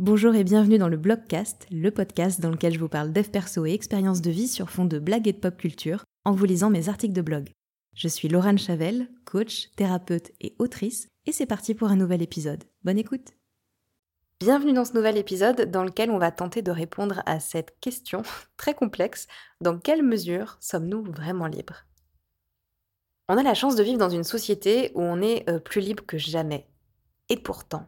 Bonjour et bienvenue dans le Blogcast, le podcast dans lequel je vous parle dev perso et expériences de vie sur fond de blagues et de pop culture en vous lisant mes articles de blog. Je suis Laurent Chavel, coach, thérapeute et autrice, et c'est parti pour un nouvel épisode. Bonne écoute Bienvenue dans ce nouvel épisode dans lequel on va tenter de répondre à cette question très complexe, dans quelle mesure sommes-nous vraiment libres? On a la chance de vivre dans une société où on est euh, plus libre que jamais. Et pourtant,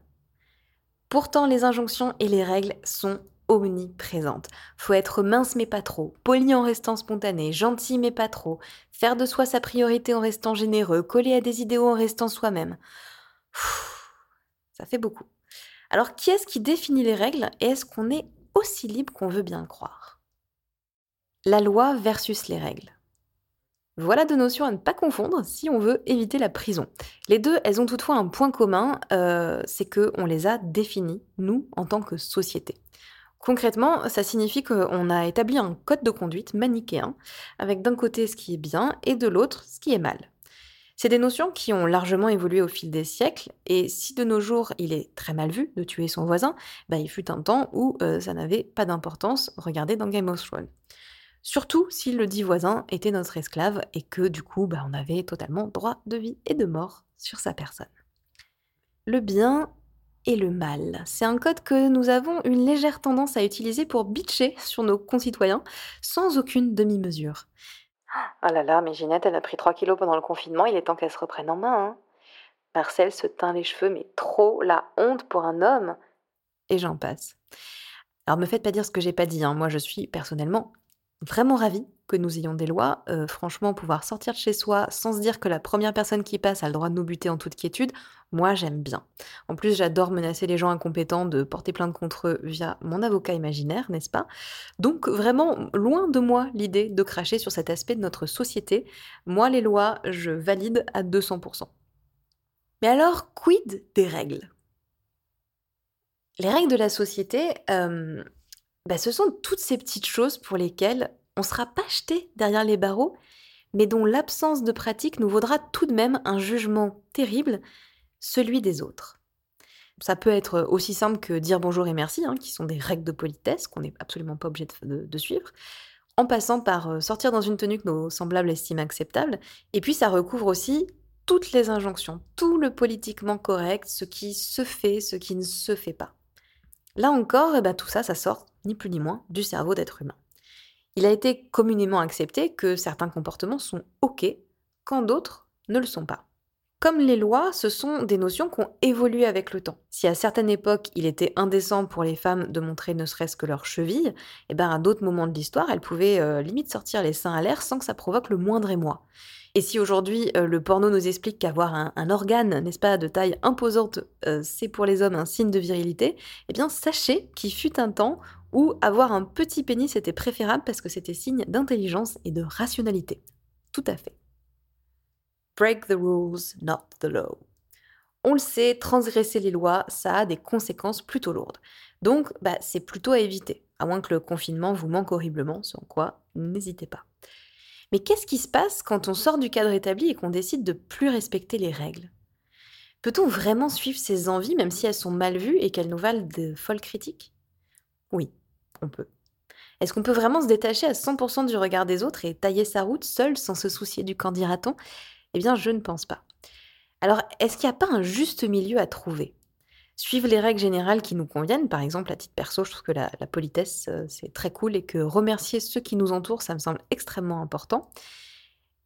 Pourtant, les injonctions et les règles sont omniprésentes. Faut être mince mais pas trop, poli en restant spontané, gentil mais pas trop, faire de soi sa priorité en restant généreux, coller à des idéaux en restant soi-même. Ça fait beaucoup. Alors, qui est-ce qui définit les règles et est-ce qu'on est aussi libre qu'on veut bien croire? La loi versus les règles. Voilà deux notions à ne pas confondre si on veut éviter la prison. Les deux, elles ont toutefois un point commun, euh, c'est qu'on les a définies, nous, en tant que société. Concrètement, ça signifie qu'on a établi un code de conduite manichéen, avec d'un côté ce qui est bien et de l'autre ce qui est mal. C'est des notions qui ont largement évolué au fil des siècles, et si de nos jours il est très mal vu de tuer son voisin, bah, il fut un temps où euh, ça n'avait pas d'importance, regardez dans Game of Thrones. Surtout si le dit voisin était notre esclave et que du coup bah, on avait totalement droit de vie et de mort sur sa personne. Le bien et le mal. C'est un code que nous avons une légère tendance à utiliser pour bitcher sur nos concitoyens sans aucune demi-mesure. Ah là là, mais Ginette, elle a pris 3 kilos pendant le confinement, il est temps qu'elle se reprenne en main. Hein. Marcel se teint les cheveux, mais trop la honte pour un homme. Et j'en passe. Alors me faites pas dire ce que j'ai pas dit, hein. moi je suis personnellement vraiment ravie que nous ayons des lois. Euh, franchement, pouvoir sortir de chez soi sans se dire que la première personne qui passe a le droit de nous buter en toute quiétude, moi j'aime bien. En plus, j'adore menacer les gens incompétents de porter plainte contre eux via mon avocat imaginaire, n'est-ce pas? Donc vraiment, loin de moi l'idée de cracher sur cet aspect de notre société. Moi, les lois, je valide à 200%. Mais alors, quid des règles? Les règles de la société, euh, bah, ce sont toutes ces petites choses pour lesquelles on ne sera pas jeté derrière les barreaux, mais dont l'absence de pratique nous vaudra tout de même un jugement terrible, celui des autres. Ça peut être aussi simple que dire bonjour et merci, hein, qui sont des règles de politesse qu'on n'est absolument pas obligé de, suivre, en passant par euh, sortir dans une tenue que nos semblables estiment acceptable, et puis ça recouvre aussi toutes les injonctions, tout le politiquement correct, ce qui se fait, ce qui ne se fait pas. Là encore, eh ben, tout ça, ça sort, ni plus ni moins, du cerveau d'être humain. Il a été communément accepté que certains comportements sont OK quand d'autres ne le sont pas. Comme les lois, ce sont des notions qui ont évolué avec le temps. Si à certaines époques, il était indécent pour les femmes de montrer ne serait-ce que leurs chevilles, eh ben à d'autres moments de l'histoire, elles pouvaient euh, limite sortir les seins à l'air sans que ça provoque le moindre émoi. Et si aujourd'hui euh, le porno nous explique qu'avoir un, organe, n'est-ce pas, de taille imposante, euh, c'est pour les hommes un signe de virilité, eh bien sachez qu'il fut un temps où avoir un petit pénis était préférable parce que c'était signe d'intelligence et de rationalité. Tout à fait. Break the rules, not the law. On le sait, transgresser les lois, ça a des conséquences plutôt lourdes. Donc, bah, c'est plutôt à éviter, à moins que le confinement vous manque horriblement, sans quoi, n'hésitez pas. Mais qu'est-ce qui se passe quand on sort du cadre établi et qu'on décide de plus respecter les règles? Peut-on vraiment suivre ses envies même si elles sont mal vues et qu'elles nous valent de folles critiques? Oui, on peut. Est-ce qu'on peut vraiment se détacher à 100% du regard des autres et tailler sa route seul sans se soucier du qu'en dira-t-on Eh bien, je ne pense pas. Alors, est-ce qu'il n'y a pas un juste milieu à trouver? Suivre les règles générales qui nous conviennent, par exemple, à titre perso, je trouve que la, politesse, euh, c'est très cool et que remercier ceux qui nous entourent, ça me semble extrêmement important.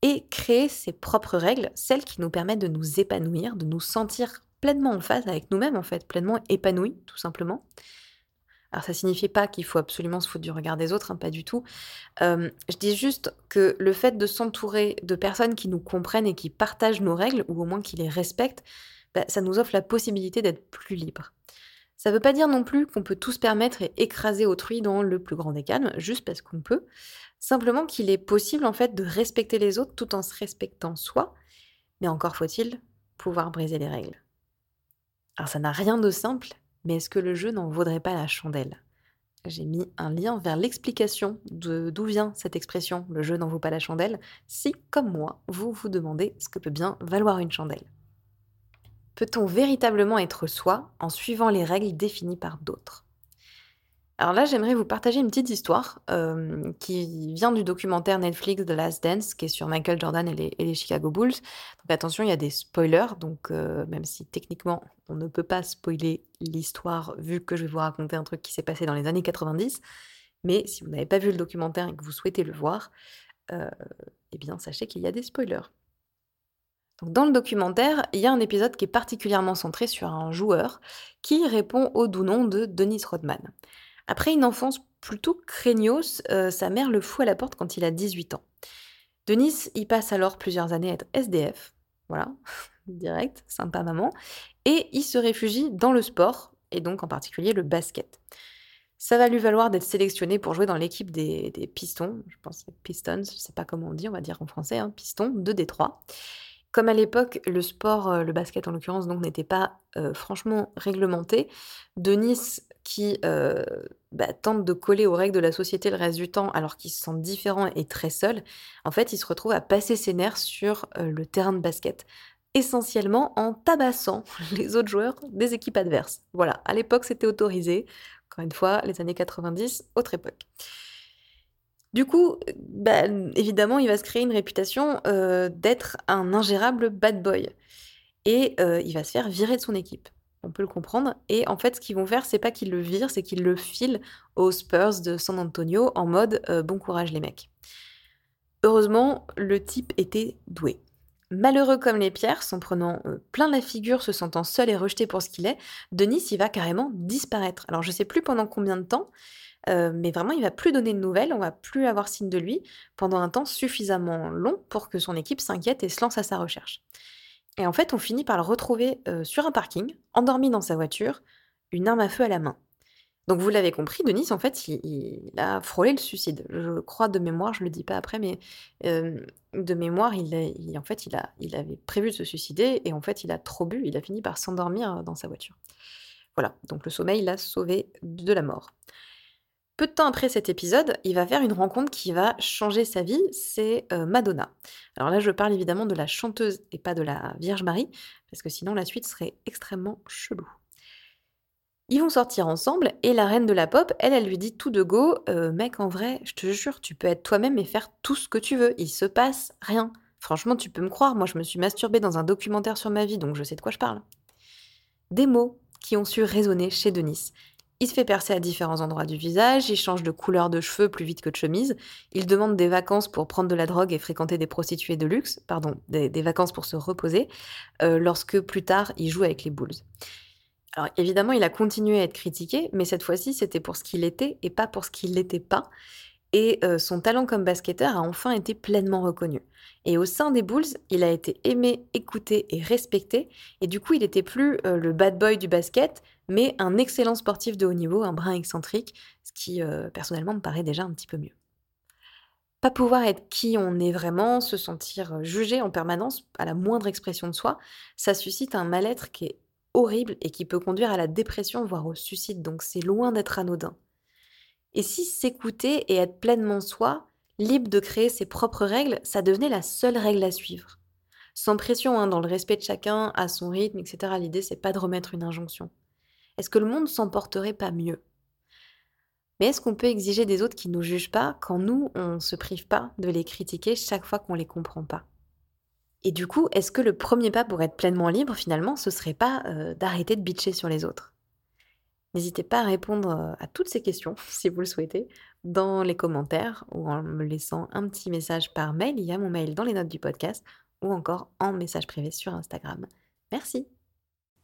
Et créer ses propres règles, celles qui nous permettent de nous épanouir, de nous sentir pleinement en phase avec nous-mêmes, en fait, pleinement épanouis, tout simplement. Alors ça signifie pas qu'il faut absolument se foutre du regard des autres, hein, pas du tout. Euh, je dis juste que le fait de s'entourer de personnes qui nous comprennent et qui partagent nos règles, ou au moins qui les respectent, bah, ça nous offre la possibilité d'être plus libre. Ça ne veut pas dire non plus qu'on peut tout se permettre et écraser autrui dans le plus grand des calmes, juste parce qu'on peut. Simplement qu'il est possible en fait de respecter les autres tout en se respectant soi, mais encore faut-il pouvoir briser les règles. Alors ça n'a rien de simple, mais est-ce que le jeu n'en vaudrait pas la chandelle? J'ai mis un lien vers l'explication de d'où vient cette expression le jeu n'en vaut pas la chandelle, si, comme moi, vous vous demandez ce que peut bien valoir une chandelle. Peut-on véritablement être soi en suivant les règles définies par d'autres? Alors là, j'aimerais vous partager une petite histoire euh, qui vient du documentaire Netflix The Last Dance, qui est sur Michael Jordan et les, Chicago Bulls. Donc attention, il y a des spoilers, donc euh, même si techniquement on ne peut pas spoiler l'histoire, vu que je vais vous raconter un truc qui s'est passé dans les années 90, mais si vous n'avez pas vu le documentaire et que vous souhaitez le voir, euh, eh bien sachez qu'il y a des spoilers. Dans le documentaire, il y a un épisode qui est particulièrement centré sur un joueur qui répond au doux nom de Dennis Rodman. Après une enfance plutôt craignos, euh, sa mère le fout à la porte quand il a 18 ans. Denis y passe alors plusieurs années à être SDF, voilà, direct, sympa maman, et il se réfugie dans le sport, et donc en particulier le basket. Ça va lui valoir d'être sélectionné pour jouer dans l'équipe des, Pistons, je pense Pistons, je sais pas comment on dit, on va dire en français, hein, Pistons de Détroit. Comme à l'époque, le sport, euh, le basket en l'occurrence, donc n'était pas euh, franchement réglementé, Denis qui euh, bah, tente de coller aux règles de la société le reste du temps alors qu'il se sent différent et très seul, en fait, il se retrouve à passer ses nerfs sur le terrain de basket, essentiellement en tabassant les autres joueurs des équipes adverses. Voilà, à l'époque, c'était autorisé. Encore une fois, les années 90, autre époque. Du coup, bah, évidemment, il va se créer une réputation euh, d'être un ingérable bad boy. Et il va se faire virer de son équipe on peut le comprendre. Et en fait, ce qu'ils vont faire, c'est pas qu'ils le virent, c'est qu'ils le filent aux Spurs de San Antonio en mode euh, bon courage les mecs. Heureusement, le type était doué. Malheureux comme les pierres, s'en prenant euh, plein la figure, se sentant seul et rejeté pour ce qu'il est, Denis, il va carrément disparaître. Alors je sais plus pendant combien de temps, mais vraiment il va plus donner de nouvelles, on va plus avoir signe de lui pendant un temps suffisamment long pour que son équipe s'inquiète et se lance à sa recherche. Et en fait, on finit par le retrouver sur un parking, endormi dans sa voiture, une arme à feu à la main. Donc vous l'avez compris, Denis, en fait, il, a frôlé le suicide. Je crois de mémoire, je le dis pas après, mais de mémoire, il, en fait, il avait prévu de se suicider et en fait, il a trop bu, il a fini par s'endormir dans sa voiture. Voilà, donc le sommeil l'a sauvé de la mort. Peu de temps après cet épisode, il va faire une rencontre qui va changer sa vie, c'est euh, Madonna. Alors là, je parle évidemment de la chanteuse et pas de la Vierge Marie, parce que sinon la suite serait extrêmement chelou. Ils vont sortir ensemble et la reine de la pop, elle, elle lui dit tout de go, euh, mec, en vrai, je te jure, tu peux être toi-même et faire tout ce que tu veux. Il se passe rien. Franchement, tu peux me croire, moi je me suis masturbée dans un documentaire sur ma vie, donc je sais de quoi je parle. Des mots qui ont su résonner chez Denis. Il se fait percer à différents endroits du visage, il change de couleur de cheveux plus vite que de chemise, il demande des vacances pour prendre de la drogue et fréquenter des prostituées de luxe, pardon, des, vacances pour se reposer, euh, lorsque plus tard il joue avec les Bulls. Alors évidemment, il a continué à être critiqué, mais cette fois-ci c'était pour ce qu'il était et pas pour ce qu'il n'était pas. Et euh, son talent comme basketteur a enfin été pleinement reconnu. Et au sein des Bulls, il a été aimé, écouté et respecté. Et du coup, il n'était plus euh, le bad boy du basket, mais un excellent sportif de haut niveau, un brin excentrique, ce qui euh, personnellement me paraît déjà un petit peu mieux. Pas pouvoir être qui on est vraiment, se sentir jugé en permanence à la moindre expression de soi, ça suscite un mal-être qui est horrible et qui peut conduire à la dépression, voire au suicide, donc c'est loin d'être anodin. Et si s'écouter et être pleinement soi, libre de créer ses propres règles, ça devenait la seule règle à suivre. Sans pression, hein, dans le respect de chacun, à son rythme, etc. L'idée, c'est pas de remettre une injonction. Est-ce que le monde s'en porterait pas mieux? Mais est-ce qu'on peut exiger des autres qui ne nous jugent pas quand nous, on ne se prive pas de les critiquer chaque fois qu'on les comprend pas? Et du coup, est-ce que le premier pas pour être pleinement libre, finalement, ce serait pas euh, d'arrêter de bitcher sur les autres? N'hésitez pas à répondre euh, à toutes ces questions, si vous le souhaitez, dans les commentaires ou en me laissant un petit message par mail. Il y a mon mail dans les notes du podcast ou encore en message privé sur Instagram. Merci.